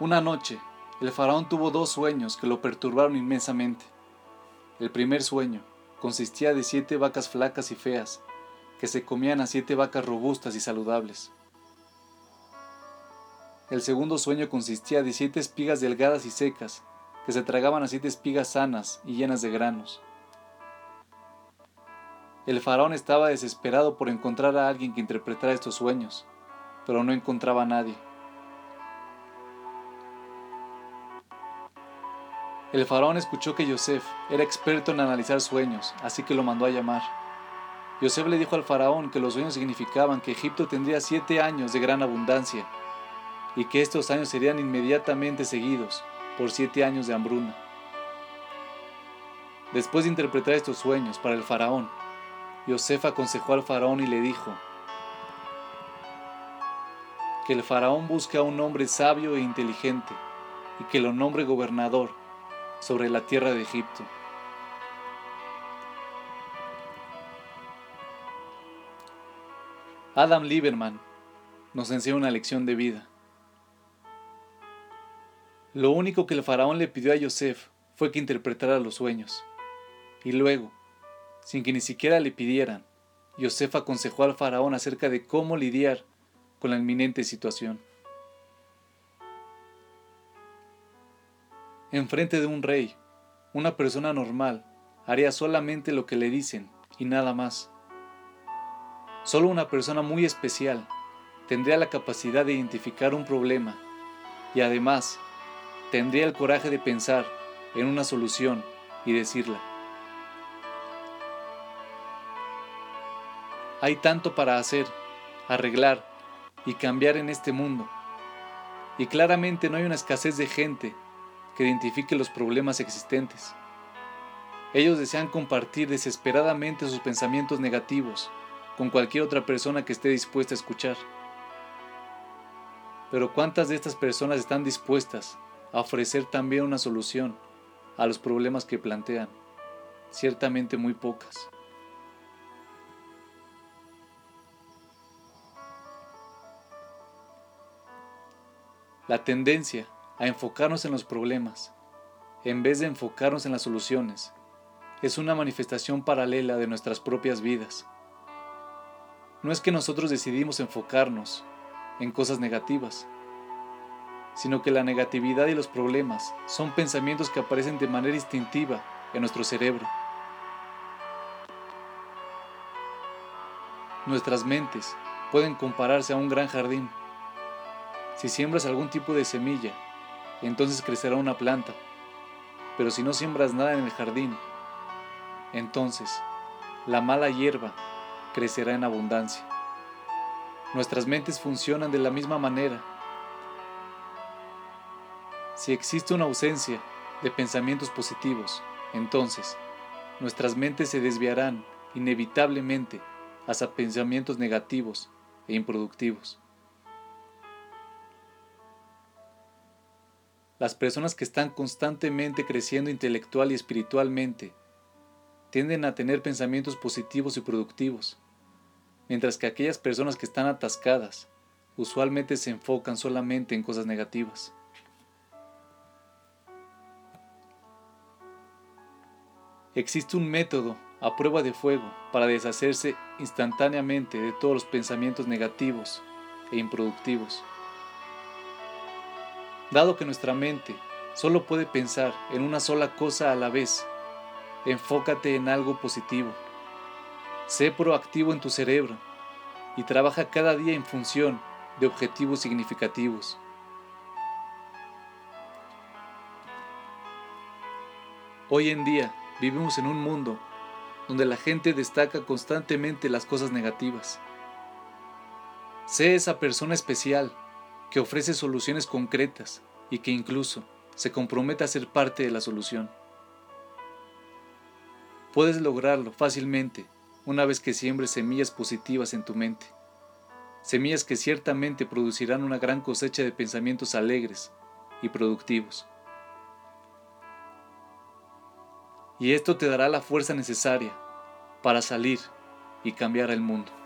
Una noche, el faraón tuvo dos sueños que lo perturbaron inmensamente. El primer sueño consistía de siete vacas flacas y feas, que se comían a siete vacas robustas y saludables. El segundo sueño consistía de siete espigas delgadas y secas, que se tragaban a siete espigas sanas y llenas de granos. El faraón estaba desesperado por encontrar a alguien que interpretara estos sueños, pero no encontraba a nadie. El faraón escuchó que Yosef era experto en analizar sueños, así que lo mandó a llamar. Yosef le dijo al faraón que los sueños significaban que Egipto tendría siete años de gran abundancia y que estos años serían inmediatamente seguidos por siete años de hambruna. Después de interpretar estos sueños para el faraón, Yosef aconsejó al faraón y le dijo que el faraón busque a un hombre sabio e inteligente y que lo nombre gobernador sobre la tierra de Egipto. Adam Lieberman nos enseña una lección de vida. Lo único que el faraón le pidió a Yosef fue que interpretara los sueños. Y luego, sin que ni siquiera le pidieran, Yosef aconsejó al faraón acerca de cómo lidiar con la inminente situación. Enfrente de un rey, una persona normal haría solamente lo que le dicen y nada más. Solo una persona muy especial tendría la capacidad de identificar un problema y además tendría el coraje de pensar en una solución y decirla. Hay tanto para hacer, arreglar y cambiar en este mundo. Y claramente no hay una escasez de gente que identifique los problemas existentes. Ellos desean compartir desesperadamente sus pensamientos negativos con cualquier otra persona que esté dispuesta a escuchar. Pero ¿cuántas de estas personas están dispuestas a ofrecer también una solución a los problemas que plantean? Ciertamente muy pocas. La tendencia a enfocarnos en los problemas, en vez de enfocarnos en las soluciones, es una manifestación paralela de nuestras propias vidas. No es que nosotros decidimos enfocarnos en cosas negativas, sino que la negatividad y los problemas son pensamientos que aparecen de manera instintiva en nuestro cerebro. Nuestras mentes pueden compararse a un gran jardín. Si siembras algún tipo de semilla, entonces crecerá una planta. Pero si no siembras nada en el jardín, entonces la mala hierba crecerá en abundancia. Nuestras mentes funcionan de la misma manera. Si existe una ausencia de pensamientos positivos, entonces nuestras mentes se desviarán inevitablemente hacia pensamientos negativos e improductivos. Las personas que están constantemente creciendo intelectual y espiritualmente tienden a tener pensamientos positivos y productivos, mientras que aquellas personas que están atascadas usualmente se enfocan solamente en cosas negativas. Existe un método a prueba de fuego para deshacerse instantáneamente de todos los pensamientos negativos e improductivos. Dado que nuestra mente solo puede pensar en una sola cosa a la vez, enfócate en algo positivo. Sé proactivo en tu cerebro y trabaja cada día en función de objetivos significativos. Hoy en día vivimos en un mundo donde la gente destaca constantemente las cosas negativas. Sé esa persona especial que ofrece soluciones concretas y que incluso se compromete a ser parte de la solución. Puedes lograrlo fácilmente una vez que siembres semillas positivas en tu mente, semillas que ciertamente producirán una gran cosecha de pensamientos alegres y productivos. Y esto te dará la fuerza necesaria para salir y cambiar el mundo.